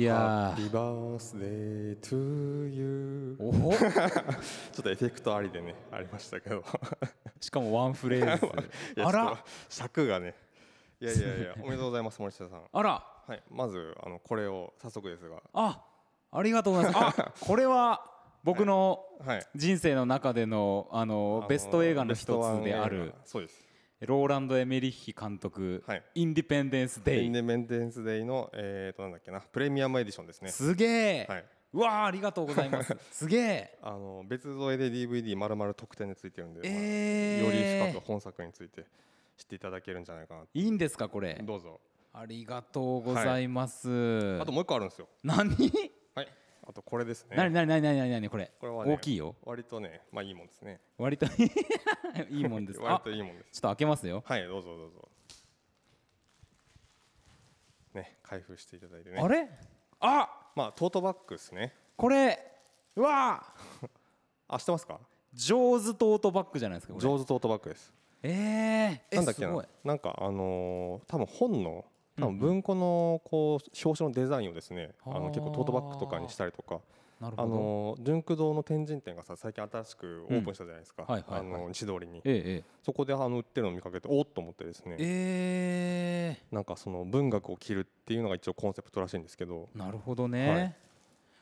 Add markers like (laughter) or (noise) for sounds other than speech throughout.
いやー。バースデートゥーユーおお (laughs) ちょっとエフェクトありでねありましたけど。(laughs) しかもワンフレーズ。(laughs) あら。尺がね。いやいやいやおめでとうございます森下さん。あら。はいまずあのこれを早速ですが。あありがとうございます。あこれは僕のはい。人生の中でのあのベスト映画の一つであ映る画。そうですローランド・エメリッヒ監督はい。インディペンデンス・デイインデメンデンスデイのえーとなんだっけなプレミアムエディションですね。すげえはい。うわあありがとうございます。(laughs) すげえあの別添えで DVD まるまる特典でついてるんで、まあえより深くー本作について知っていただけるんじゃないかいいんですかこれ。などうぞ。ありがとうございます。あともう一個あるんですよ。何？はいあとこれですね。何何何何何何これ。これはね大きいよ。割とねまあいいもんですね。割と (laughs) いいもんです。(laughs) 割あといいもんです。ちょっと開けますよ。はいどうぞどうぞ。ね開封していただいてね。あれ？あ！まあトートバッグですね。これうわ (laughs) あ知ってますか？ジョーズトートバッグじゃないですかジョーズトートバッグです。えー、なんだっけな？なんかあのー多分本の多分文庫のこう表紙のデザインをですねあ。の結構トートバッグとかにしたりとかあなるほど、のー純駆動の天神店がさ最近新しくオープンしたじゃないですか、うん。はいあの西通りに。ええそこであの売ってるのを見かけておっと思ってですね。ええ。なんかその文学を着るっていうのが一応コンセプトらしいんですけど。ー、なるほどね、はい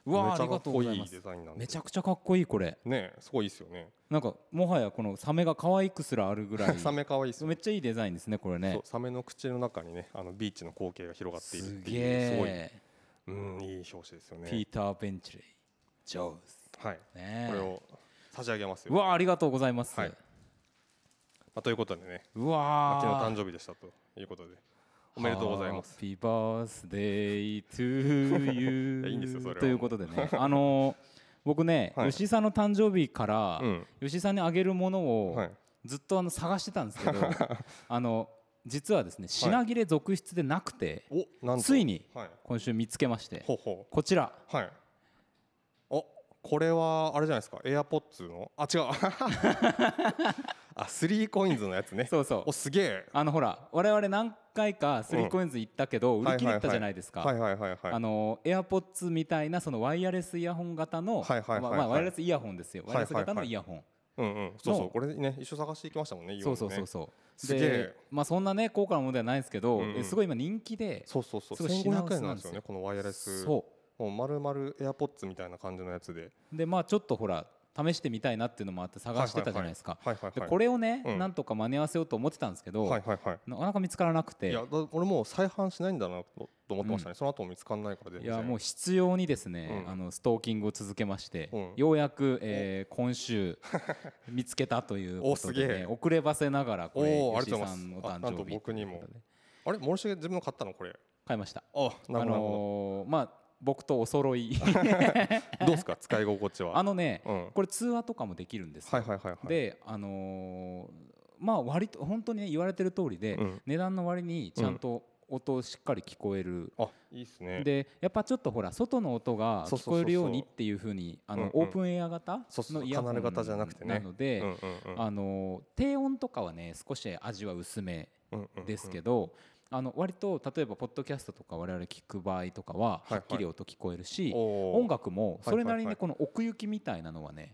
うわあありがとうございます。デザインなんでめちゃくちゃかっこいいこれ。ねすごいですよね。なんかもはやこのサメが可愛くすらあるぐらい。サメ可愛いですよ。めっちゃいいデザインですねこれね。サメの口の中にねあのビーチの光景が広がっているってすげいうすごいえうんいい表紙ですよね。ピーター・ベンチレイジョーズ。はい。ねこれを差し上げますうよ、わあありがとうございます、はい。まあ、ということでね、うまあ、わ昨日ー誕生日でしたということでおめでとうございます。ハッピーバースデートゥーユいやいいんですよそれということでねあのー (laughs) 僕ね、はい。吉井さんの誕生日から、うん。吉井さんにあげるものをはい。ずっとあの探してたんですけど、(laughs) あの実はですね品切れ続出でなくて、おなんと。ついにはい。今週見つけましてほうほこちら。うはい。おこれはあれじゃないですか？エアポッツの？あ違う。(laughs) あスリーコインズのやつね。そうそう。おすげえ。あのほら我々何回かスリーコインズ行ったけど、売り切れたじゃないですか、はいはいはい。はいあの AirPods みたいなそのワイヤレスイヤホン型の、まあまあワイヤレスイヤホンですよ、ワイヤレス型のイヤホン、うんうん。そうそのうこれね一緒探していきましたもんねイオンそうそう。そうそうでまあそんなね高価なものではないんですけど、うんうん。えすごい今人気でそうそうそう。すごい品薄1500円なんですよねこのワイヤレス。そもう丸々エアポッツみたいな感じのやつで。うでまあちょっとほら試してみたいなっていうのもあって探してたじゃないですか。これをね、うん。なんとか間に合わせようと思ってたんですけど、はいはいはい。なかなか見つからなくて。いやだ俺もう再販しないんだなとと思ってましたね、その後も見つかんないから全然。いやもう必要にですね、うん。あのストーキングを続けまして、うん。ようやく、えー今週 (laughs) 見つけたということで、おすげえ。ね、遅ればせながらこれ吉さんの誕生日僕にも。あれ森重自分の買ったのこれ。買いました。あなあるほのーまあ僕とお揃い。ど (laughs) どうですか？使い心地は？あのね、うん。これ通話とかもできるんですよ、はいはいはいはい。であのーまあ割と本当にね言われてる通りで、うん。値段の割にちゃんと音しっかり聞こえる、あいいっすね。でやっぱちょっとほら外の音が聞こえるようにっていうふうにあのうんうん。オープンエア型のイヤホンなくてね。なので、うんうんうん。あの低音とかはね少し味は薄めうんうんうん。ですけど、あの割と例えばポッドキャストとか我々聞く場合とかははっきり音聞こえるし、音楽もそれなりにこの奥行きみたいなのはね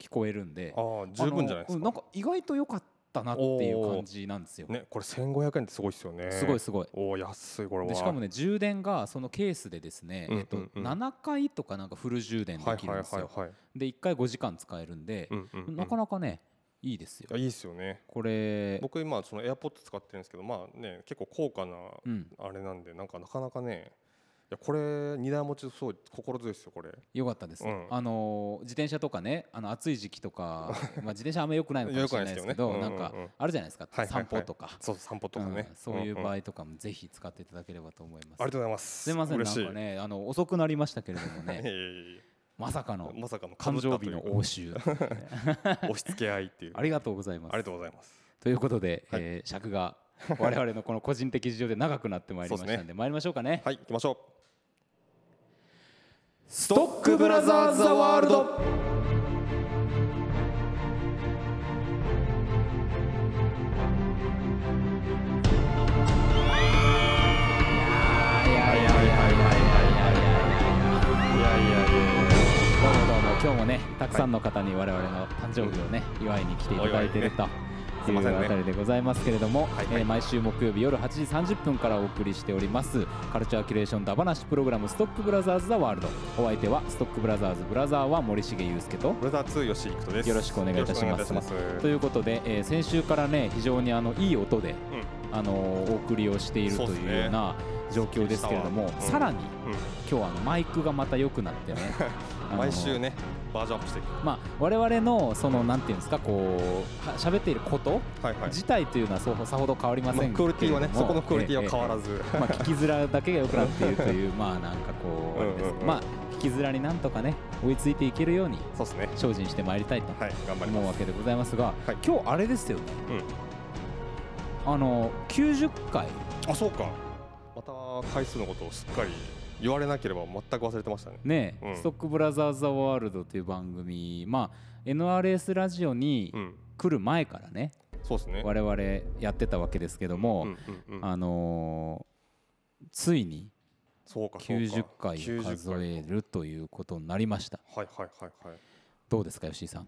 聞こえるんで十分じゃないですか。なんか意外と良かったなっていう感じなんですよ。ねこれ1500円ってすごいっすよね。すごいすごい。おお安いこれは。でしかもね充電がそのケースでですね、うんえっとうん。うん7回とかなんかフル充電できるんですよ。で1回5時間使えるんで、なかなかねいいですよ。い。やいいっすよね。これ、僕今その AirPods 使ってるんですけどまあね結構高価なうん、あれなんでなんかなかなかねいやこれ荷台持ちすごい心強いですよこれ。よかったです、うん。あのー自転車とかねあの暑い時期とか (laughs) まあ自転車あんま良くないのかもしれないですけどないですけどね。なんかうんうんうん。あるじゃないですか、はいはいはい。散歩とか、そう散歩とかね。うんそういう場んんあ合とかもぜひ使っていただければと思います。りがとうございます。すいませんなんかねあの遅くなりましたけれどもねまさかのまさかの誕生日の応酬。酬 (laughs) 押し付け合いっていう。ありがとうございます。ありがとうございます。ということで、はい。えー尺が我々のこの個人的事情で長くなってまいりましたんでそうです参りましょうかね、はい行きましょう。ストックブラザーズ・ザ・ワールド今日もねたくさんの方に我々の誕生日をね祝いに来ていただいているとい。うすいませんね。あたりでございますけれども、はい。はいえー毎週木曜日夜8時30分からお送りしておりますカルチャーキュレーションダバナシプログラムストックブラザーズ・ザ・ワールドお相手はストックブラザーズブラザーは森重裕介とブラザー2吉幾人です。よろしくお願いいたします。ということで、えー先週からね非常にあのいい音で、あのーお送りをしているというような状況ですけれども、うん。さらにうん。今日はあのマイクがまた良くなってね (laughs) 毎週ねバージョンアップしていく。まあ、我々のそのなんていうんですかこうは喋っていること自体というのはそうさほど変わりませんけれどクオリティはねそこのクオリティは変わらず、ずまあ、聞きづらだけが良くなっているという (laughs) まあなんかこうあれですうん。うんうんまあ聞きづらになんとかね追いついていけるようにそうですね。精進してまいりたいと思うわけでございますが、はい。今日あれですよね。あの90回。あそうか。また回数のことをすっかり言われなければ全く忘れてましたね。ね、うん。ストックブラザーズ・ザ・ワールドという番組まあ NRS ラジオにうん。来る前からね、そうですね。我々やってたわけですけども、うんうんうんあのーついにそうかそうか。90回を90数回。えるということになりました。はいはいはいはい。どうですか吉井さん？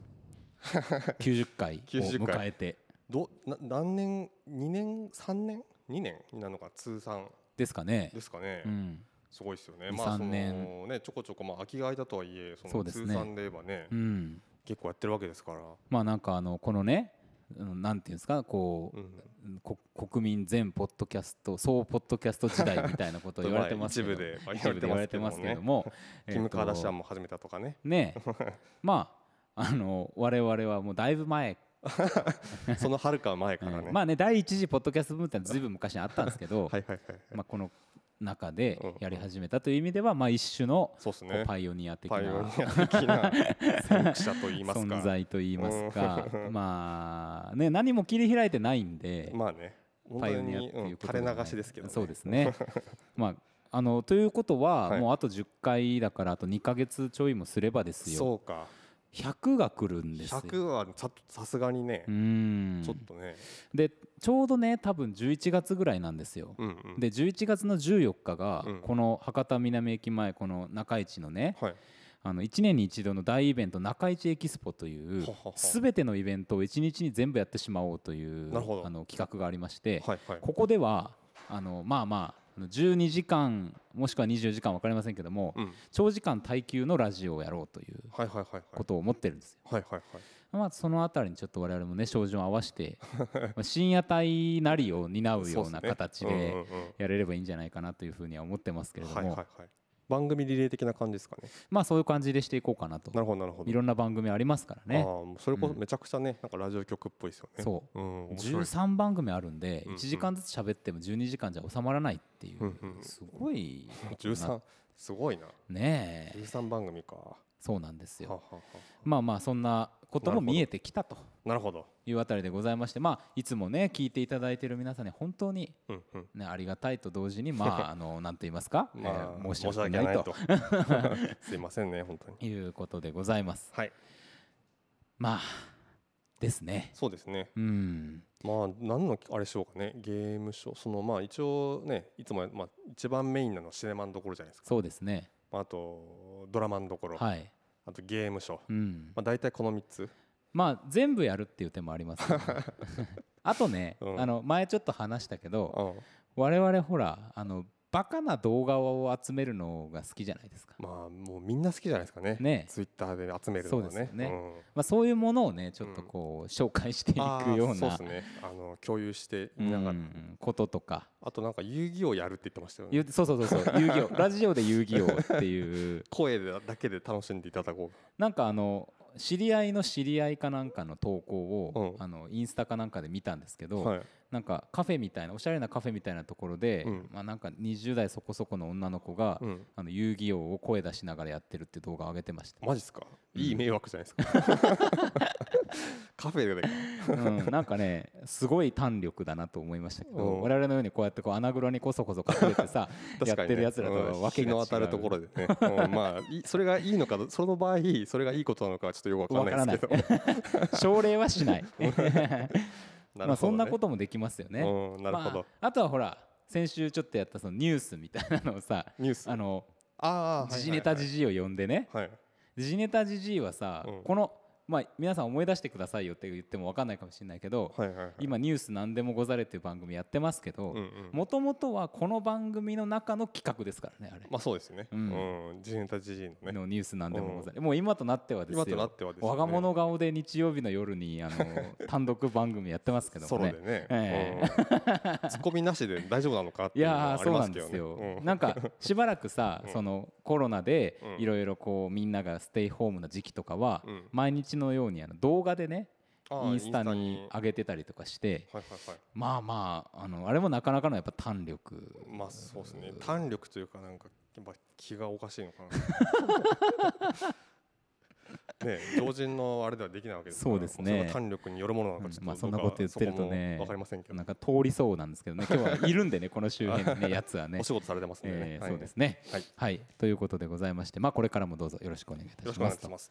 (laughs) 90回を90回。迎えて。どな何年？2年？3年？2年になるのか通算。ですかね。ですかね、うんすごいですよね。2まあその3年ねちょこちょこまあ空きが空いたとはいえそのそうですね。通算で言えばねうん。結構やってるわけですから。まあなんかあのこのねうんなんていうんですかこうん。うこ国民全ポッドキャスト総ポッドキャスト時代みたいなことを言われてますけど。(laughs) まあ (laughs) 一部で言われてますけれども。(laughs) キム・カーダシアンもも始めたとかね。ねまああの我々はもうだいぶ前。そのはるか前からね。うんまあね第一次ポッドキャストブームってずいぶん昔にあったんですけど、まあ、この中でうんやり始めたという意味では、まあ、一種のパイオニア的なニア的な (laughs) 先駆者と言いますか。存在といいますか。うん。まあね何も切り開いてないんでまあね。パイオニアっていうことではない。垂れ流しですけどね。そうですね。(laughs) まああのということは、はい。もうあと10回だからあと2か月ちょいもすればですよ。そうか100が来るんですよ。100はささすがにねちょっとね。でちょうどね多分11月ぐらいなんですよ、うんうん。で11月の14日がうん。この博多南駅前この中市のねはい。あの1年に一度の大イベント中市エキスポというははは全てのイベントを1日に全部やってしまおうというあの企画がありましてはいはい。ここではあのまあまあ12時間もしくは24時間分かりませんけどもうん。長時間耐久のラジオをやろうというはいはいはいはい。ことを思ってるんですよ。はいはいはい。まあ、そのあたりにちょっと我々もね照準を合わせて (laughs) まあ深夜帯なりを担うような形でやれればいいんじゃないかなというふうには思ってますけれども番組リレー的な感じですかね。まあそういう感じでしていこうかなと。なるほどなるほど。いろんな番組ありますからあねあそれこそうん。めちゃくちゃねなんかラジオ局っぽいですよね。そう。うん面白い。13番組あるんでうんうん。1時間ずつ喋っても12時間じゃ収まらないっていううんうんすごい13すごいな。ねえ。13番組か。はそうなんですよ。はははまあまあそんなことも見えてきたとなるほど。いうあたりでございましてまあいつもね聞いていただいている皆さんに本当にうんうん。ねありがたいと同時にまあ (laughs) あのなんと言いますか？(laughs) まあえー申し訳ないいと。(laughs) すいませんね本当に。いうことでございます。はい。まあですね。そうですね。うん。まあ何のあれしようかね。ゲームショー。そのまあ一応ねいつもまあ一番メインなのはシネマンどころじゃないですか。そうですね。まああとドラマンどころ。はいあとゲームショーうん。まあ大体この3つ。まあ全部やるっていう手もありますよね。(laughs) あとね、うん。あの前ちょっと話したけどうん。我々ほらあのバカな動画を集めるのが好きじゃないですか、まあもうみんな好きじゃないですかね。ね。ツイッターで集めるのがね。そうですよね。うん。まあ、そういうものをねちょっとこう紹介していくような。そうですね。あの共有してうんみながら。こととか。あとなんか遊戯王やるって言ってましたよね。ゆそうそうそうそう。遊戯王。(laughs) ラジオで遊戯王っていう。声でだけで楽しんでいただこなんかあの知り合いの知り合いかなんかの投稿を、うん。あのインスタかなんかで見たんですけど、うはいなんかカフェみたいなおしゃれなカフェみたいなところで、うん。まあ、なんか20代そこそこの女の子が、うん。あの遊戯王を声出しながらやってるって動画を上げてました、マジっすか？うん。いい迷惑じゃないですか？カフェでうん、なんかねすごい弾力だなと思いましたけど、うん。我々のようにこうやってこう穴黒にこそこそ隠れてさ (laughs) ね。ってるやつらとはうん。わけが違う。日の当たるところでね。うん。まあいそれがいいのかどその場合それがいいことなのかはちょっとよくわわからないですけど。(laughs) 奨励はしない。な (laughs) まあそんなことともできますよね。うんなるほど。まあ、あとはほら先週ちょっとやったそのニュースみたいなのをさニュース？あのああ時事ネタ時事を呼んでね。はい。時事ネタ時事はさ、うん。このまあ皆さん思い出してくださいよって言っても分かんないかもしれないけど、はいはいはい。今ニュースなんでもござれっていう番組やってますけどうんうん。もともとはこの番組の中の企画ですからねあれ、まあそうですよね。ううん。ん時事ネタ時事のね。のニュースなんでもござれ、もう今となってはですよ。今となってはですね。我が物顔で日曜日の夜にあの (laughs) 単独番組やってますけどもね。ソロでね。えうん。ツッコミなしで大丈夫なのかっていいうのはありやーそうますけどね。なんですよ、うん。なんかしばらくさ、うん。そのコロナでうん。いろいろこうみんながステイホームの時期とかは、うん。毎日のようにあの動画でねインスタに上げてたりとかしてまあまああのあれもなかなかのやっぱ胆力まあそうですね胆力というかなんかやっぱ気がおかしいのかなね常人のあれではできないわけですからそうですね胆力によるものなのかちょっとうんまあそんなこと言ってるとねわかりませんけどなんか通りそうなんですけどね今日はいるんでねこの周辺にねやつはねお仕事されてますねえーそうですねはいはいということでございましてまあこれからもどうぞよろしくお願いいたします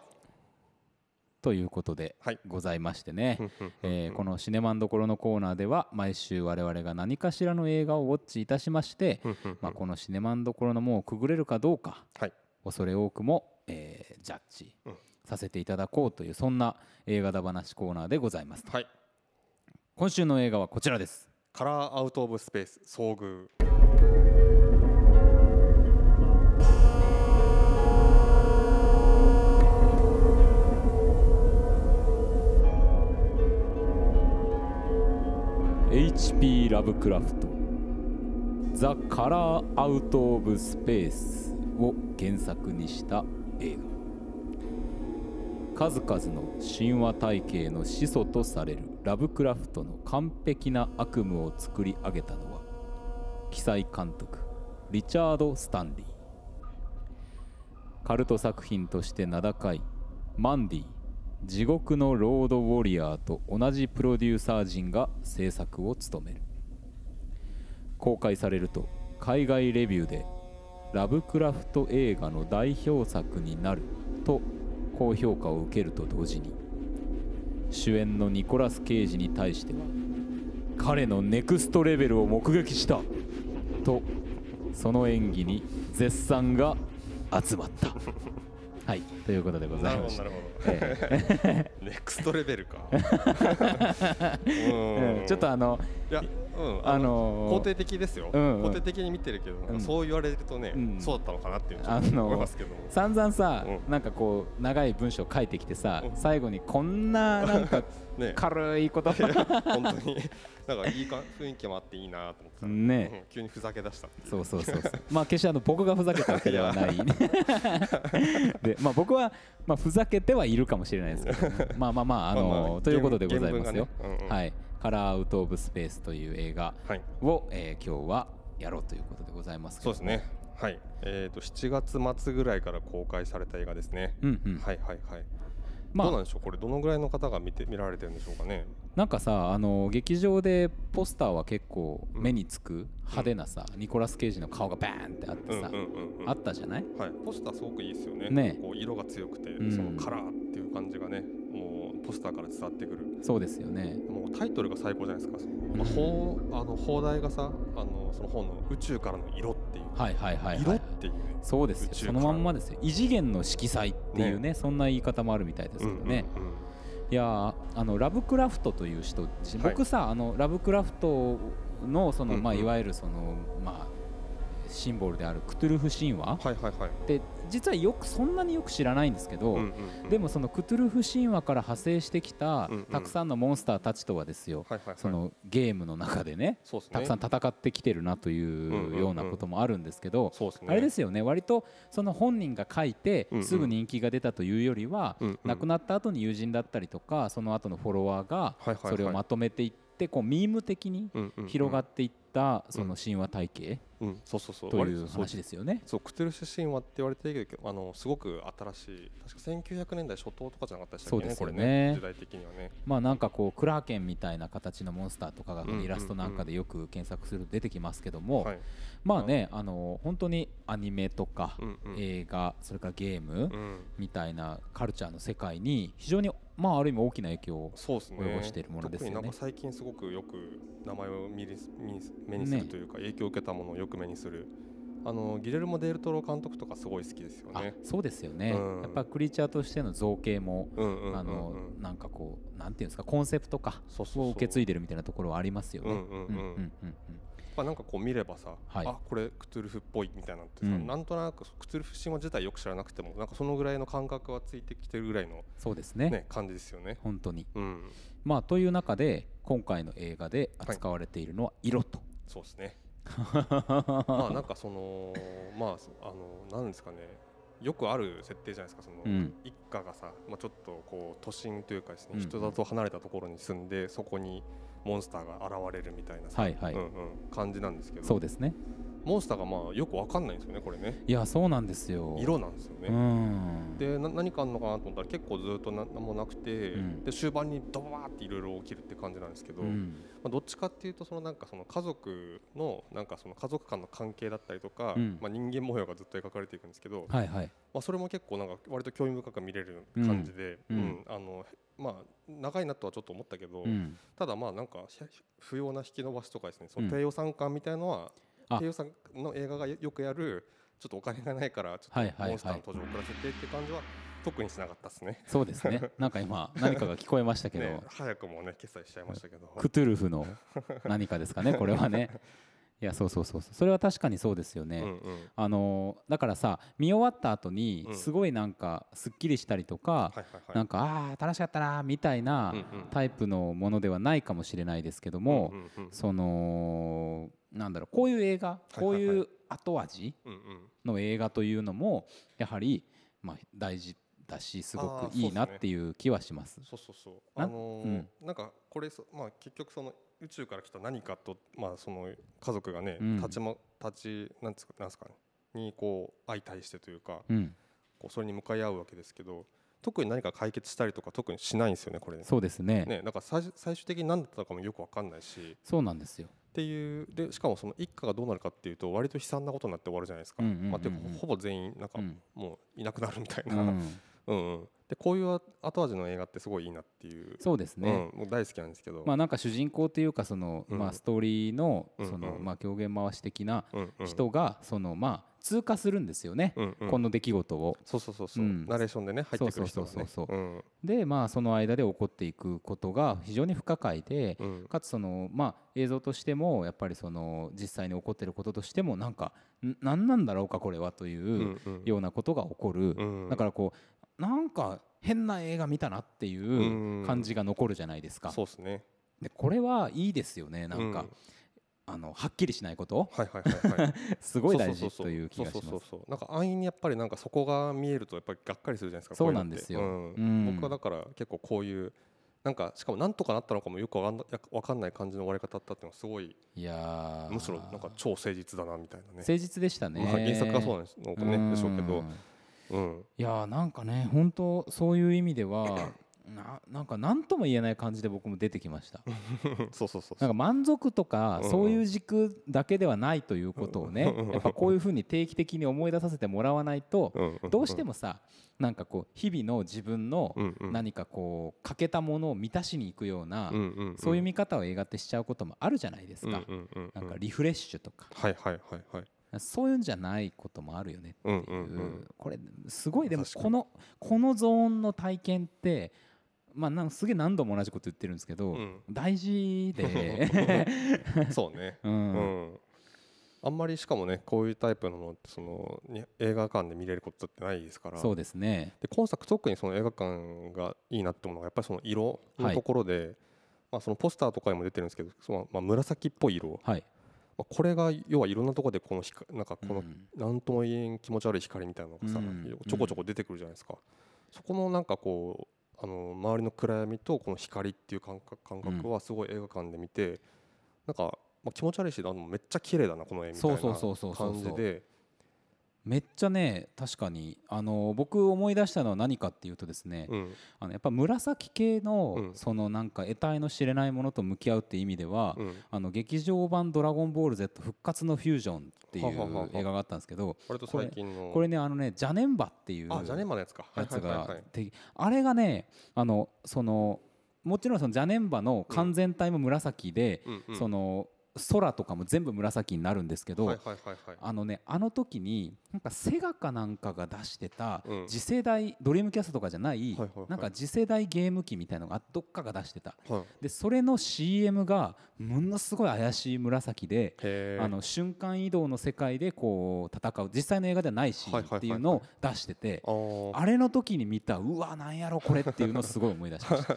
ということではい。ございましてね、えーこのシネマンどころのコーナーでは毎週我々が何かしらの映画をウォッチいたしまして、まあ、このシネマンどころの門をくぐれるかどうかはい。恐れ多くも、えージャッジうん。させていただこうというそんな映画だ話コーナーでございますはい。今週の映画はこちらです。カラーアウトオブスペース遭遇「H.P. ラブクラフト」「ザ・カラー・アウト・オブ・スペース」を原作にした映画数々の神話体系の始祖とされるラブクラフトの完璧な悪夢を作り上げたのは記載監督リチャード・スタンリーカルト作品として名高いマンディ地獄のロードウォリアーと同じプロデューサー陣が制作を務める。公開されると海外レビューでラブクラフト映画の代表作になると高評価を受けると同時に主演のニコラス・ケイジに対しては彼のネクストレベルを目撃したとその演技に絶賛が集まった。はい。ということでござないるほましたどなるほど。えネクストレベルか。(laughs) ちょっとあのいや、うん、あのー肯定的ですよ、うんうん。肯定的に見てるけど、うん。そう言われるとね、うん。そうだったのかなっていうのあの思いますけども、散々さ、うん。なんかこう長い文章書いてきてさ、うん。最後にこんななんか (laughs) ね。軽い言葉。本当に。なんかいいか雰囲気もあっていいなと思ってね。うん急にふざけ出したそうそうそうそう。まあ決してあの僕がふざけたわけではない。(laughs) (laughs) でまあ僕はまあふざけてはいるかもしれないですけど、ね、まあまあまああのということでございますよ、ね。うんうん。はいカラーアウトオブスペースという映画はい。を、えー今日はやろうということでございますそうですね。はい。えー、と7月末ぐらいから公開された映画ですね、うんうん、はいはいはい、まあどうなんでしょう？これどのぐらいの方が見て見られてるんでしょうかね。なんかさあの劇場でポスターは結構目につく派手なさ、ニコラス・ケイジの顔がバーンってあってさ、うんうんうんうん。あったじゃない？はい、ポスターすごくいいですよね。ね。こう色が強くて、うん。そのカラーっていう感じがねポスターから伝わってくる。そうですよね。もうタイトルが最高じゃないですか、まあ、ほうあの放題がさあのその本の宇宙からの色っていう、はいはいはいはい。色っていうね。そうですよ。そのまんまですよ。異次元の色彩っていうねそんな言い方もあるみたいですけどね、うんうんうん。いやーあのラブクラフトという人僕さ、あのラブクラフトのその、うんうん。まあ、いわゆるその、まあ、シンボルであるクトゥルフ神話はいはいはい。って実はよくそんなによく知らないんですけど、うんうんうん。でもそのクトゥルフ神話から派生してきたうんうん。たくさんのモンスターたちとはですよ、はいはいはい。そのゲームの中でねね。たくさん戦ってきてるなとうんいうんううんようなこともあるんですけど、そうですね。あれですよね割とその本人が書いてうんうん。すぐ人気が出たというよりは、うんうん。亡くなった後に友人だったりとかその後のフォロワーがはいはいはい。それをまとめていってこうミーム的にうんうんうん。広がっていっったその神話体系。うんそうそうそうという割とそう。話ですよね。そうクトゥルシュ神話って言われてるけどあのすごく新しい確か1900年代初頭とかじゃなかったでしたっけねそうですよね。ね時代的にはね。まあなんかこうクラーケンみたいな形のモンスターとかがうんうんうん。イラストなんかでよく検索すると出てきますけども、はい。まあねあの本当にアニメとかうんうん。映画それからゲームうん。みたいなカルチャーの世界に非常にまあある意味大きな影響を及ぼしているものですよね。特になんか最近すごくよく名前を目にするというか、影響を受けたものをよく目にするあのギレルモ・デルトロ監督とかすごい好きですよあね。そうですよね、うんやっぱクリーチャーとしての造形もうんうんうんうんあのなんかこうなんていうんですかコンセプトかそうそうそうを受け継いでるみたいなところはありますよね。うんうんうんうんまあ、なんかこう見ればさ、はいあこれクトゥルフっぽいみたいなってさ、うんなんとなくクトゥルフ神話自体よく知らなくてもなんかそのぐらいの感覚はついてきてるぐらいの、そうですねね、感じですよね。本当に。うん、まあという中で今回の映画で扱われているのは色と。そうですね。(laughs) まあなんかそのまああのなんですかね。よくある設定じゃないですか。その、うん。一家がさ、まあ、ちょっとこう都心というかですね、うん。人里離れたところに住んでそこにモンスターが現れるみたいなさ、はいはい。うんうん、感じなんですけど。そうですね。モンスターがまあよくわかんないんですよねこれねいやそうなんですよ。色なんですよね。うん。でな何かあるのかなと思ったら結構ずっとな何もなくて、うんで終盤にドバーっていろいろ起きるって感じなんですけど、まうんあ、どっちかっていうとそのなんかその家族のなんかその家族間の関係だったりとか、うんまあ、人間模様がずっと描かれていくんですけど、はいはい。まあ、それも結構なんか割と興味深く見れる感じで、ううんんあのまあ、長いなとはちょっと思ったけど、うん。ただまあなんかひ不要な引き伸ばしとかですねそのうん低予算感みたいのは、あ低予算の映画がよくやるちょっとお金がないからちょっとモンスターの登場を遅らせてって感じは特にしなかったですね。そうですね。(laughs) なんか今何かが聞こえましたけど、ね早くもね決済しちゃいましたけど。クトゥルフの何かですかねこれはね。(laughs) いやそうそうそうそうそれは確かにそうですよね。うんうんあのーだからさ見終わった後にうんすごいなんかすっきりしたりとか。なんかああー楽しかったなーみたいなタイプのものではないかもしれないですけども、そのなんだろうこういう映画いこういう後味うんうん。の映画というのもやはりまあ大事だしすごくいいなっていう気はします。そうそうそう。なあのーなんかこれそまあ結局その宇宙から来た何かとまあその家族がね、うん。立ちま立ちなんつなんですかね。にこう相対してというかうん、こうそれに向かい合うわけですけど特に何か解決したりとか特にしないんですよねこれね。そうですね。ねなんか最終最終的に何だったのかもよくわかんないし。そうなんですよ。っていうでしかもその一家がどうなるかっていうと割と悲惨なことになって終わるじゃないですか。まあてかほぼ全員なんかうん。もういなくなるみたいうな。ん、うんうん、でこういう後味の映画ってすごいいいなっていう。そうですね。うん、もう大好きなんですけど、まあなんか主人公というかその、うん。まあストーリーのうんその、うんまあ狂言回し的な人がそのまあ通過するんですよね、うんうん。この出来事を。そうそうそうそう、うん。ナレーションでね入ってくる人がね。そうそうそうう。ん。でまあその間で起こっていくことが非常に不可解で、うん。かつそのまあ映像としてもやっぱりその実際に起こっていることとしてもなんかん何なんだろうかこれはといううんうん。ようなことが起こる、うん。だからこうなんか変な映画見たなっていう感じが残るじゃないですか。そうですね。でこれはいいですよねなんか、うんあのはっきりしないことはいはいはいはい。(laughs) すごい大事という気がします。なんか安易にやっぱりなんかそこが見えるとやっぱりがっかりするじゃないですかそうなんですよ。うん。うん。僕はだから結構こういうなんかしかもなんとかなったのかもよくわかんなわかんない感じの終わり方だったっていうのはすごいいやー。むしろなんか超誠実だなみたいなね。誠実でしたね。まあ原作がそうなんですのかねでしょうけど。んうん。いやーなんかね本当そういう意味では (coughs) ななんか何とも言えない感じで僕も出てきました。(laughs) そうそうそうなんか満足とかうんそういう軸だけではないということをねうんやっぱこういうふうに定期的に思い出させてもらわないとどうしてもさなんかこう日々の自分の何かこう欠けたものを満たしにいくようなそういう見方を映画ってしちゃうこともあるじゃないですか。なんかリフレッシュとか。はいはいはいはいそういうんじゃないこともあるよねうんっていう。うんうんこれすごいでもこのこのゾーンの体験ってまあなんかすげえ何度も同じこと言ってるんですけどうん。大事で。(laughs) そうね。う (laughs) うん。んあんまりしかもねこういうタイプのものってそのに映画館で見れることってないですから。そうですね。で今作特にその映画館がいいなって思うのがやっぱりその色のところで、まあ、そのポスターとかにも出てるんですけどそのまあ紫っぽい色、はい。まあ、これが要はいろんなところでこの光なんかこのうん。何とも言えん気持ち悪い光みたいなのがさ、うん。ちょこちょこ出てくるじゃないですか、そこのなんかこうあの周りの暗闇とこの光っていう感覚感覚はすごい映画館で見てなんかまあ、気持ち悪いしあのめっちゃ綺麗だなこの絵みたいなそうそうそうそう。感じでめっちゃね確かにあの僕思い出したのは何かっていうとですね、うん。あのやっぱ紫系の、うん。そのなんか得体の知れないものと向き合うっていう意味では、うん。あの劇場版「ドラゴンボール Z 復活のフュージョン」っていう映画があったんですけどこれねあのねジャネンバっていうあジャネンマのやつがてあれがねあのそのもちろんそのジャネンバの完全体も紫で、その空とかも全部紫になるんですけど、あのねあの時になんかセガかなんかが出してたうん。次世代、ドリームキャストとかじゃない,、なんか次世代ゲーム機みたいのがどっかが出してた。はい。でそれの CM がものすごい怪しい紫であの瞬間移動の世界でこう戦う実際の映画ではないシーンっていうのを出しててあれの時に見たうわなんやろこれっていうのをすごい思い出しました。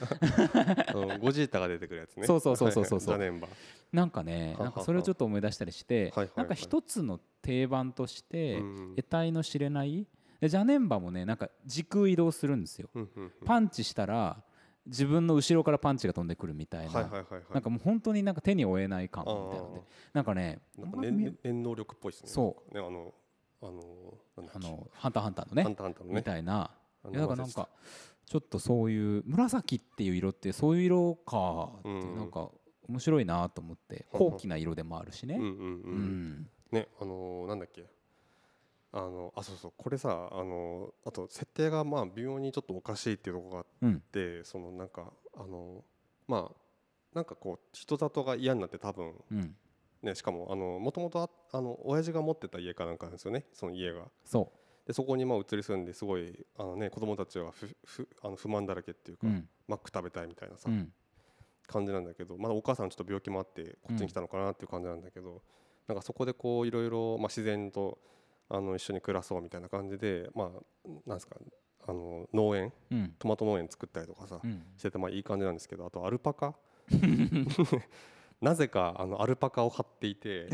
(laughs) うんゴジータが出てくるやつね。そうそうそうそうそう。はいはいジャネンバ。なんかねなんかそれをちょっと思い出したりしてなんか一つの定番としてうん得体の知れない？でジャネンバもねなんか時空移動するんですよ。パンチしたら自分の後ろからパンチが飛んでくるみたいな。なんかもう本当になんか手に負えない感みたいなのでなんかね念念能力っぽいですね。そう。ねあのあのあのハンターハンターのハねンターハンターのね。みたいな。いやだからなんかちょっとそういう紫っていう色ってそういう色かってなんか面白いなと思って高貴な色でもあるしね。うんうんううん。んねあのなんだっけ。あのあそうそう。これさあのあと設定がまあ微妙にちょっとおかしいっていうところがあっうん。てそのなんかあのまあなんかこう人里が嫌になって多分うん。ねしかもあのもともとあの親父が持ってた家かなんかなんですよねその家が。そでそこにまあ移り住んですごいあのね子供たちはふふあの不満だらけっていうか、ううん。マック食べたいみたいなさ、うん感じなんだけどまだお母さんちょっと病気もあってこっちに来たのかなっていう感じなんだけど、なんかそこでこういろいろまあ自然とあの一緒に暮らそうみたいな感じでまあなんですかあの農園うん。トマト農園作ったりとかさ、うん。しててまあいい感じなんですけどあとアルパカ。(laughs) なぜかあのアルパカを飼っていて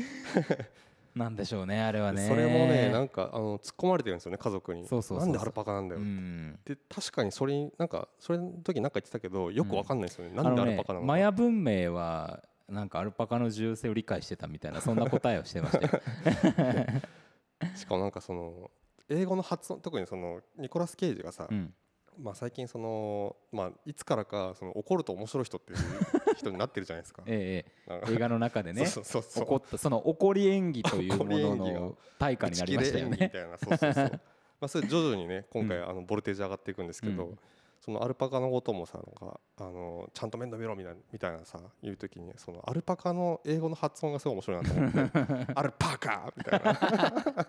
なんでしょうねあれはね。それもねなんかあの突っ込まれてるんですよね家族に。そうそうなんでアルパカなんだうよ、ん。で確かにそれになんかそれの時なんか言ってたけどよくわかんないですよね、あなんでアルパカなのか、マヤ文明はなんかアルパカの重要性を理解してたみたいな (laughs) そんな答えをしてましたよ。(laughs) しかもなんかその英語の発音特にそのニコラス・ケイジがさ、うんまあ、最近その、まあ、いつからかその怒ると面白い人っていう (laughs) 人になってるじゃないですか。ええ映画の中でね怒ったその怒り演技というものの対価になりましたよね。み。たいな。そうそうそう。(laughs) まあそれ徐々にね今回うん。あのボルテージ上がっていくんですけど、うん。そのアルパカのこともさなんかあのちゃんと面倒見ろみたいなみたいなさ言う時にそのアルパカの英語の発音がすごい面白いなと思って。(laughs) アルパカみたいな。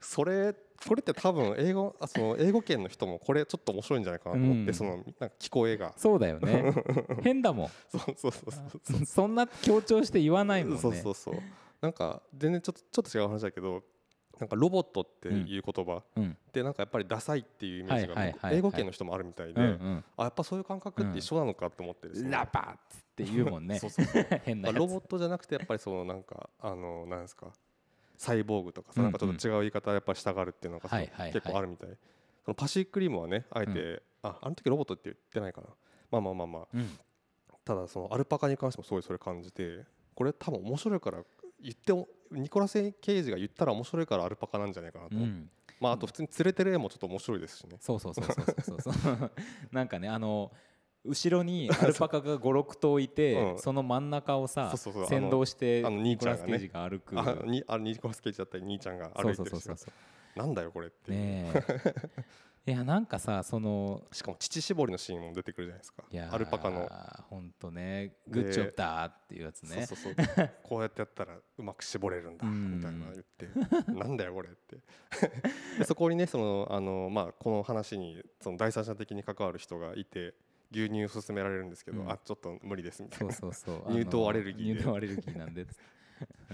それこれって多分英語あその英語圏の人もこれちょっと面白いんじゃないかなと思って、うん。そのなんか聞こえが。そうだよね。(laughs) 変だもん。そうそうそうそうそんな強調して言わないもんね。そうそうそうなんか全然ちょっとちょっと違う話だけどなんかロボットっていう言葉うん。ってなんかやっぱりダサいっていうイメージがはいはいはいはい。英語圏の人もあるみたいで、うんうん。あやっぱそういう感覚って一緒なのかって思ってですね、ラパッツって言うもんね。そう。そうそう。(laughs) 変なロボットじゃなくてやっぱりそのなんかあのなんですかサイボーグとかさうんなんかちょっと違う言い方やっぱりしたがるっていうのが結構あるみたい。そのパシフィックリームはねあえて、ああの時ロボットって言ってないかな。まあまあまあまあ。うん。ただそのアルパカに関してもすごいそれ感じてこれ多分面白いから言ってもニコラス・ケイジが言ったら面白いからアルパカなんじゃないかなと、うん。まああと普通に連れてる絵もちょっと面白いですしね。そうそうそうそうそうそう。(laughs) なんかねあの後ろに (laughs) アルパカが五六頭いて、うん。その真ん中をさ先導してニコラス・ケイジが歩く。あにあニコラス・ケイジだったり兄ちゃんが歩いてるし。なんだよこれってねえ。(laughs) いやなんかさそのしかも乳搾りのシーンも出てくるじゃないですか。アルパカの。本当ね。グッジョブだーっていうやつね。そうそうそう。こうやってやったらうまく絞れるんだうん。みたいなの言って。なんだよこれって。(laughs) でそこにねそのあの、まあ、この話にその第三者的に関わる人がいて牛乳を勧められるんですけど、うん。あちょっと無理ですみたいそうなそうそう。(laughs) 乳糖アレルギー乳糖アレルギーなんでうん。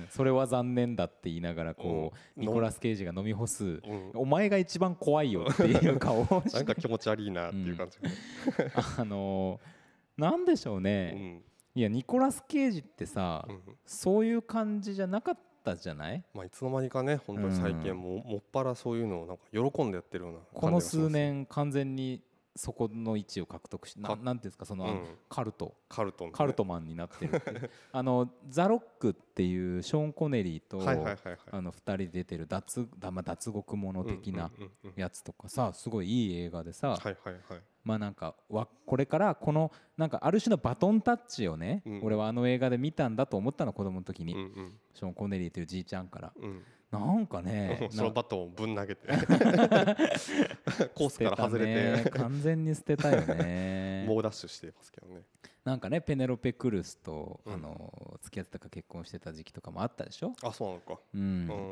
それは残念だって言いながらこう、うんニコラス・ケイジが飲み干す。うん。お前が一番怖いよっていう顔をして。(laughs) なんか気持ち悪いなっていう感じ。あのーなんでしょううね、ん。いやニコラス・ケイジってさ、うんそういう感じじゃなかったじゃない？まあ、いつの間にかね本当に最近ももっぱらそういうのをなんか喜んでやってるようなこの数年完全にそこの位置を獲得してなかなんていうんですかその、うん。カルト。カルトンね。カルトマンになってる (laughs) あのザ・ロックっていうショーン・コネリーと、はいはいはいはい。あの2人出てる脱だ、まあ、脱獄者的なやつとかさすごいいい映画でさ、はいはいはい。まあなんかわこれからこのなんかある種のバトンタッチをね、うん。俺はあの映画で見たんだと思ったの子供の時に、うんうん。ショーン・コネリーというじいちゃんから。うんなんかね (laughs) そのなバトンをぶん投げて。(laughs) コースから外れ捨て完全に捨てたよね。(laughs) 猛ダッシュしてますけどね。なんかねペネロペ・クルスと、うん。あの付き合ってたか結婚してた時期とかもあったでしょ、あそうなのか。うん。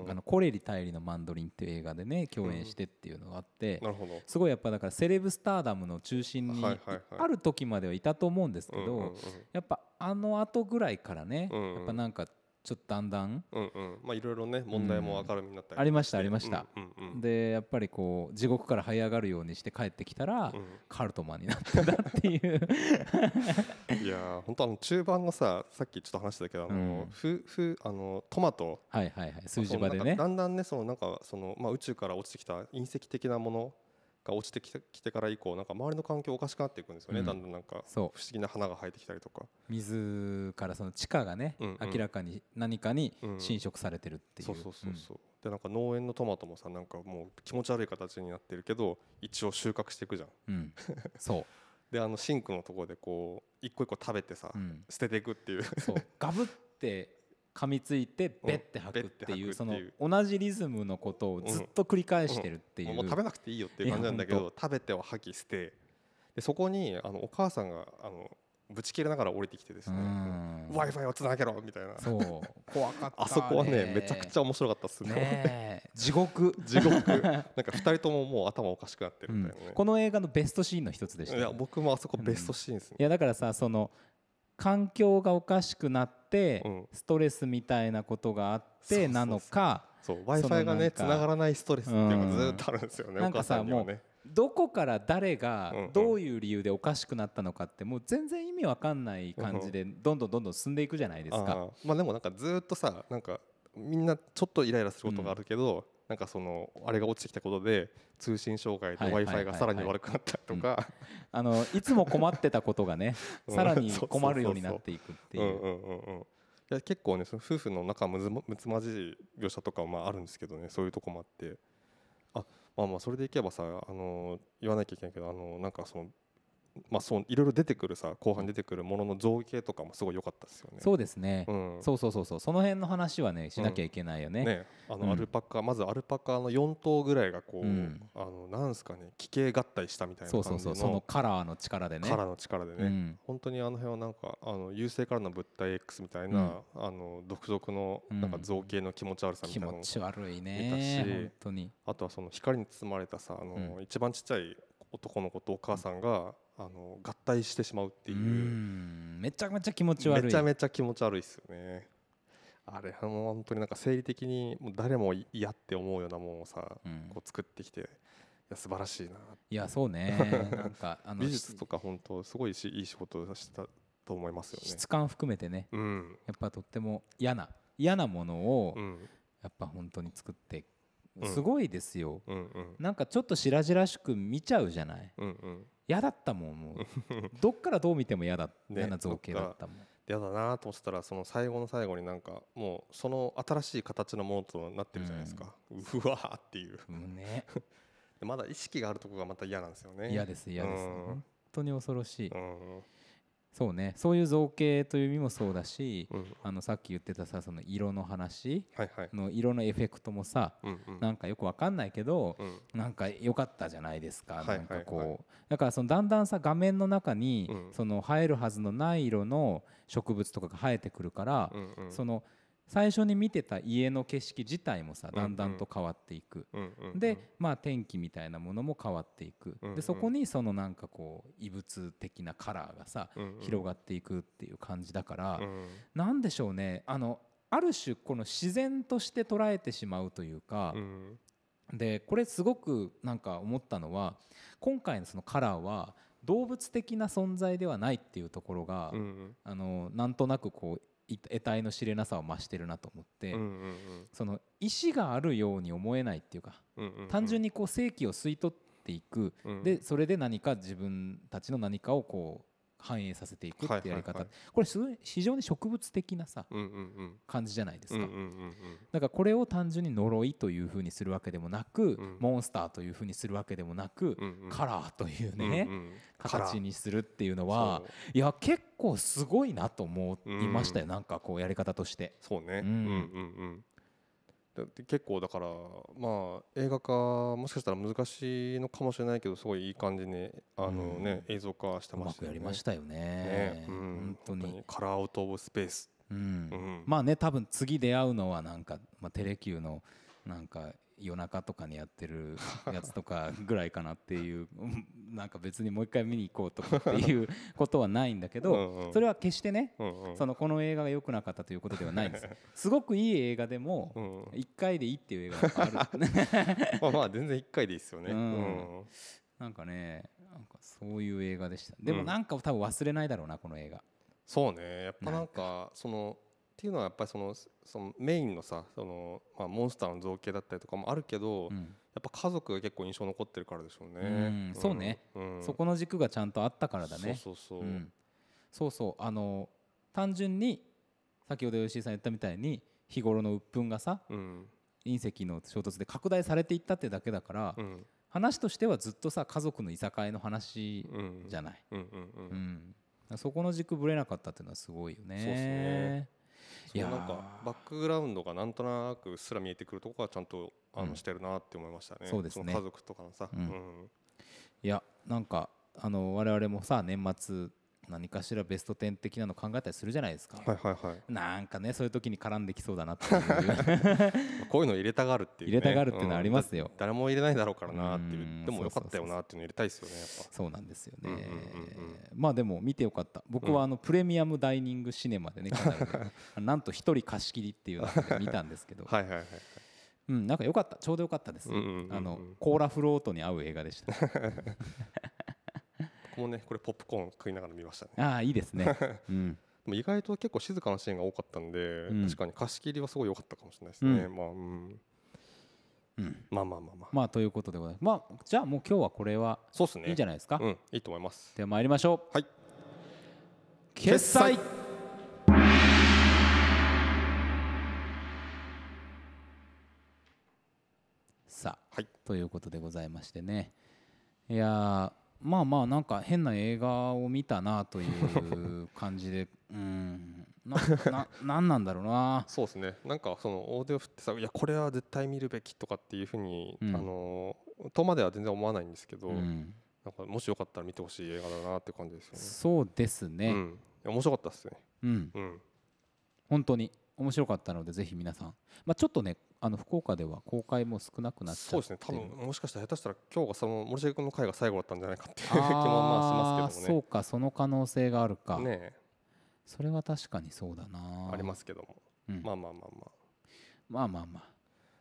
うん。あのコレリ大理のマンドリンっていう映画でね共演してっていうのがあって、なるほど。すごいやっぱだからセレブスターダムの中心にある時まではいたと思うんですけど、やっぱあの後ぐらいからね、やっぱなんかちょっとだんだん。うんうん。まあいろいろね問題も明るみになったりありましたありました。うんうんうん。でやっぱりこう地獄から這い上がるようにして帰ってきたら、うん。カルトマンになってたっていう。(laughs) いやー本当あの中盤のささっきちょっと話したけどあの、うん。ふふあのトマト。はいはいはい。数字場でね。かだんだんねそのなんかそのまあ宇宙から落ちてきた隕石的なものが落ちてきてきてから以降なんか周りの環境おかしくなっていくんですよね、うん。だんだんなんか不思議な花が生えてきたりとか、水からその地下がね、うんうん。明らかに何かにうん。侵食されてるっていう、そうそうそうそう、でなんか農園のトマトもさなんかもう気持ち悪い形になってるけど一応収穫していくじゃん。うん、うんそう、(laughs) であのシンクのところでこう一個一個食べてさ、うん、捨てていくっていう。そう。ガブって噛みついてベッて吐くって吐くっていう。その同じリズムのことをずっと繰り返してるっていう、もう食べなくていいよっていう感じなんだけど食べては吐き捨てでそこにあのお母さんがあのぶち切れながら降りてきてですね。うん。w i f i をつなげろみたいな。そう。怖かったあそこはねめちゃくちゃ面白かったっすね。地獄。地獄。なんか2人とももう頭おかしくなってるうんみたいなね、この映画のベストシーンの一つでしたいや僕もあそこベストシーンですね。い、やだからさその環境がおかしくなって、うん。ストレスみたいなことがあってなのかそう w i f i がねつなんかながらないストレスっていうのがずーっとあるんですよね、なん。かお母ささんにはねどこから誰がうんうん。どういう理由でおかしくなったのかってもう全然意味わかんない感じでどんどんどんどん進んでいくじゃないですか。あー。まあでもなんかずーっとさなんかみんなちょっとイライラすることがあるけど、なんかそのあれが落ちてきたことで通信障害ではい w はい i f i がさらに悪くなったりとか。あのいつも困ってたことがねうん。さらに困るようになっていくっていう。結構ねその夫婦の仲むずむつまじい描写とかもまああるんですけどねそういうとこもあって。あまあまあそれでいけばさあの言わなきゃいけないけどあのなんかそのまあそういろいろ出てくるさ後半出てくるものの造形とかもすごい良かったですよね。そうですね、うん。そうそうそうそう。その辺の話はねしなきゃいけないよね。ね、あうんのアルパカ、まずアルパカの4頭ぐらいがこう、うん。あのなんすかね奇形合体したみたいなそう感じのそうそうそのカラーの力でね。カラーの力でね、うん。本当にあの辺はなんかあの優勢からの物体 X みたいな、あの独特のなんか造形の気持ち悪さみたいなの、気持ち悪い見たねし本当に。あとはその光に包まれたさあの、うん。一番ちっちゃい男の子とお母さんが、あの合体してしまうってういう、ん。めちゃめちゃ気持ち悪い。めちゃめちゃ気持ち悪いですよね。あれはもう本当になんか生理的にもう誰も嫌って思うようなものをさ、うん。こう作ってきていや素晴らしいないやそうね。(laughs) なんかあの美術とか本当すごいしいい仕事をしたと思いますよね。質感含めてね。うん。やっぱとっても嫌な嫌なものをうん。やっぱ本当に作ってうん。すごいですよ、うんうん。なんかちょっと白々しく見ちゃうじゃない。うんうん嫌だったもんもう。(laughs) どっからどう見ても嫌だ、ね嫌な造形だったもん。嫌だなと思ってたらその最後の最後になんかもうその新しい形のものとなってるじゃないですか、うわーっていう。うんね。(laughs) でまだ意識があるところがまた嫌なんですよね。嫌です嫌です。うん。本当に恐ろしい。うんそうね。そういう造形という意味もそうだしうん。あのさっき言ってたさその色の話の色のエフェクトもさうんうん。なんかよくわかんないけどうん。なんか良かったじゃないですか、はいはいなんかこう、はいだからそのだんだんさ画面の中に、うんその生えるはずのない色の植物とかが生えてくるから、うんうん。その最初に見てた家の景色自体もさうんだんだんと変わっていく、でまあ天気みたいなものも変わっていく、でそこにそのなんかこう異物的なカラーがさ、広がっていくっていう感じだから、うん。なんでしょうね。あのある種この自然として捉えてしまうというか、うん。でこれすごくなんか思ったのは今回のそのカラーは動物的な存在ではないっていうところが、あのなんとなくこうい得体の知れなさを増してるなと思って、うんうんその意志があるように思えないっていうか、うんうんうん。単純にこう生気を吸い取ってっていく、うん。でそれで何か自分たちの何かをこう反映させていくってやり方、これすごい非常に植物的なさ感じじゃないですか、だからこれを単純に呪いというふうにするわけでもなく、ん。モンスターというふうにするわけでもなく、カラーというね、形にするっていうのはいや結構すごいなと思いましたよ、うん。なんかこうやり方として。そうね、ううんん、うんうん結構だからまあ映画化もしかしたら難しいのかもしれないけどすごいいい感じにあのね、映像化してうましたよね。りましたよね。ね、うん、本当にカラーアウト・オブ・スペース、うん。うん。まあね多分次出会うのはなんか、まあ、テレキューのなんか夜中とかにやってるやつとかぐらいかなっていううん (laughs) なんか別にもう一回見に行こうとかっていうことはないんだけど、それは決してね、そのこの映画が良くなかったということではないんです。(laughs) すごくいい映画でもうん1回でいいっていう映画がある。(laughs) まあまあ全然1回でいいですよね、ううん。んなんかねなんかそういう映画でした。でもうん。なんか多分忘れないだろうなこの映画。そうね。やっぱなんか。そのっていうのはやっぱりそのそのメインのさその、まあ、モンスターの造形だったりとかもあるけど、やっうんぱ家族が結構印象残ってるからでしょうね、うんそうね、うん。そこの軸がちゃんとあったからだね。そうそうそう、うん。そうそう。あの単純に先ほど吉井さん言ったみたいに日頃の鬱憤がさうん。隕石の衝突で拡大されていったってだけだから、うん。話としてはずっとさ家族のいさかいの話うん。じゃない、うんうんううん。ん。そこの軸ぶれなかったっていうのはすごいよね。そうっすねそうなんかバックグラウンドがなんとなくうっすら見えてくるところはちゃんとあの、うんしてるなって思いましたね。そうですね。の家族とかのさ、うん。うん。いやなんかあの我々もさ年末何かしらベスト10的なの考えたりするじゃないですか。はいはいはい。なんかねそういう時に絡んできそうだなっていう。(laughs) こういうの入れたがるっていう、ね、入れたがるっていうのはありますよ。うん。だ誰も入れないだろうからなっていう。うん。でもよかったよなっていうの入れたいですよねやっぱ。そうなんですよね、うんうんうんうんまあでも見てよかった。僕はあのプレミアムダイニングシネマでねかな (laughs) なんと一人貸し切りっていうので見たんですけど、はいはいはいはい。うん、なんかよかった。ちょうどよかったです、うんうんうんうん。あのコーラフロートに合う映画でした (laughs) 僕もねこれポップコーン食いながら見ましたね。ああいいですね、(laughs) うん、でも意外と結構静かなシーンが多かったんで、うん。確かに貸し切りはすごい良かったかもしれないですね、うまあ、うん、うん、まあまあまあまあ。まあということでございます。まあじゃあもう今日はこれはそうっすね。いいんじゃないですか、うんいいと思います。では参りましょう。はい。決済。さあ、はい。ということでございましてね。いやーまあまあなんか変な映画を見たなという感じで。(laughs) うん。なななんなんだろうな。そうですね。なんかそのオーディオ振ってさいやこれは絶対見るべきとかっていうふうに、うん。あのとまでは全然思わないんですけど、うん。なんかもしよかったら見てほしい映画だなって感じですよね。そうですうねん、いや面白かったですね。うん。うん。本当に面白かったのでぜひ皆さん。まあちょっとねあの福岡では公開も少なくなっちそうですね。多分もしかしたら下手したら今日がその森重君の回が最後だったんじゃないかっていう気あもまあーしますけどもそうかその可能性があるか、ね。ねそれは確かにそうだな。ありますけども。うん。まあまあまあまあ。まあまあまあ。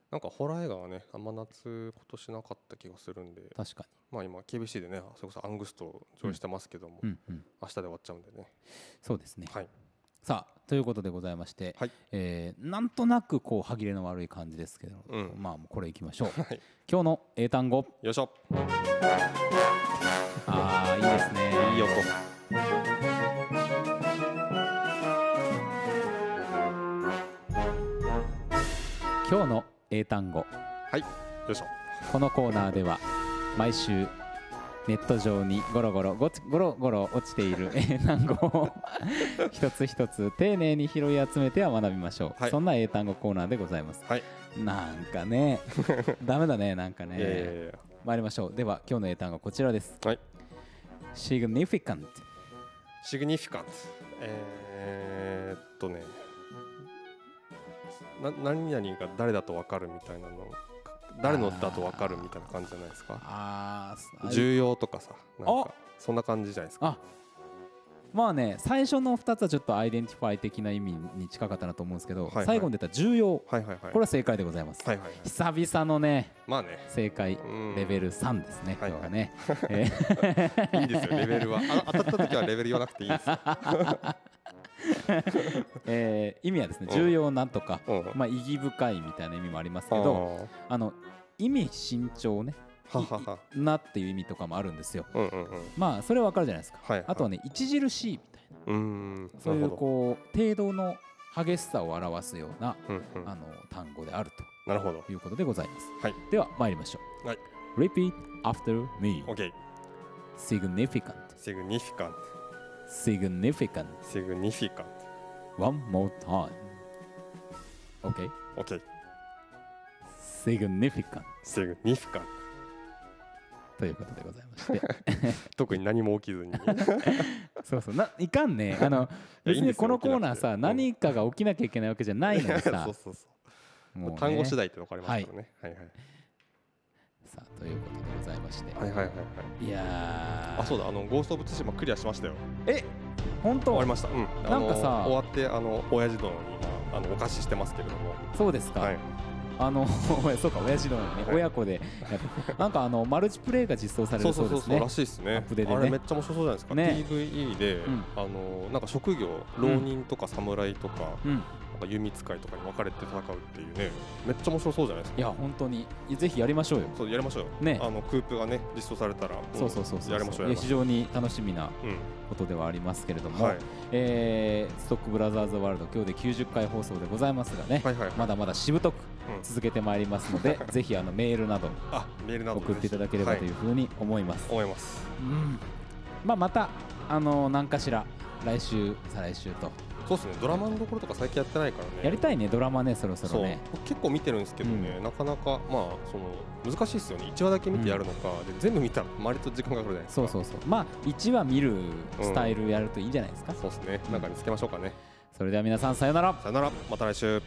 なんかホラー映画はねあんま夏今年なかった気がするんで。確かまあ今 KBC でねそれこそアングストを上映してますけども、にうんうん。明日で終わっちゃうんでね。そうですね。はいさあということでございまして、はい。えーなんとなくこう歯切れの悪い感じですけど、うん。まあもうこれいきましょう。はい。今日の英単語。よいしょ。ああいいですね。いい音。今日の英単語。はい。よいしょ。このコーナーでは毎週ネット上にゴロゴロごちゴロゴロ落ちている英単語を (laughs) 一つ一つ丁寧に拾い集めては学びましょう、はい。そんな英単語コーナーでございます。はい。なんかね (laughs) ダメだねなんかね、え参りましょう。では今日の英単語はこちらです。はい。Significant Signi ficant えー、っとねな何々が誰だと分かるみたいなの誰のだと分かるみたいな感じじゃないですか？重要とかさなんあかそんな感じじゃないですか？あまあね最初の2つはちょっと identify 的な意味に近かったなと思うんですけど、はいはい。最後に出た重要はいはいはい。これは正解でございます、はいはい。はい久々のねまあね。正解うん。レベル3ですね、はい今日はね、え (laughs) ーいいですよレベルは。あ当たった時はレベル言わなくていいですよ (laughs) えー意味はですねうん。重要なんとか、うん。まあ、意義深いみたいな意味もありますけどああの意味慎重ねなっていう意味とかもあるんですよ。まあそれはわかるじゃないですか。はいはい。あとはね著しいみたいな。うーんそういうこう程度の激しさを表すようなうんうん。あの単語であるなるほど。ということでございます。はい。では参りましょう。はい。Repeat after me OK significant significant significant. Significant. One more time. OK OK significant. Significant. ということでございまして。(laughs) 特に何も起きずに。(laughs) そうそう。ないかんね。あの別にこのコーナーさ何かが起きなきゃいけないわけじゃないのにさ。(laughs) そうそうそう。もうね。単語次第って分かりますからね。はいはいさあということでございまして。はいはいはいはい。いやー。あそうだあのゴースト・オブ・ツシマクリアしましたよ。え本当？終わりました。うん。なんかさ終わってあの親父殿に今あのお貸ししてますけれども。そうですか、はい。あの (laughs) そうか親父のね、はい。親子で。なんかあのマルチプレイが実装されるそううですね。らしいですね。アップデでね。あれめっちゃ面白そうじゃないですか、ね。PVE で、うん。あのなんか職業浪人とか侍とか、うんなんか弓使いとかに分かれて戦うっていうねめっちゃ面白そうじゃないですか。いや本当に。ぜひやりましょうよ。そうやりましょうよ。ね。あのクープがね実装されたら、んそうそうそうそうやりましょう非常に楽しみなう、ことではありますけれどうん、も、はい、えーストックブラザーズワールド今日で90回放送でございますがね、はいはいまだまだしぶとくうん。続けてまいりますので、(laughs) ぜひあのメールなどあメールなど送っていただければというふうに思います、思います。うん。まあ、またあの何かしら来週再来週とそうですね。ドラマのところとか最近やってないからね。やりたいねドラマねそろそろね。僕結構見てるんですけどね、うなかなかまあその難しいですよね。1話だけ見てやるのか、で全部見たら割と時間かかるじゃないですか。そうそうそう。まあ1話見るスタイルやるといいんじゃないですか、そうですね。なんか見つけましょうかね。それでは皆さんさようなら。さよなら。また来週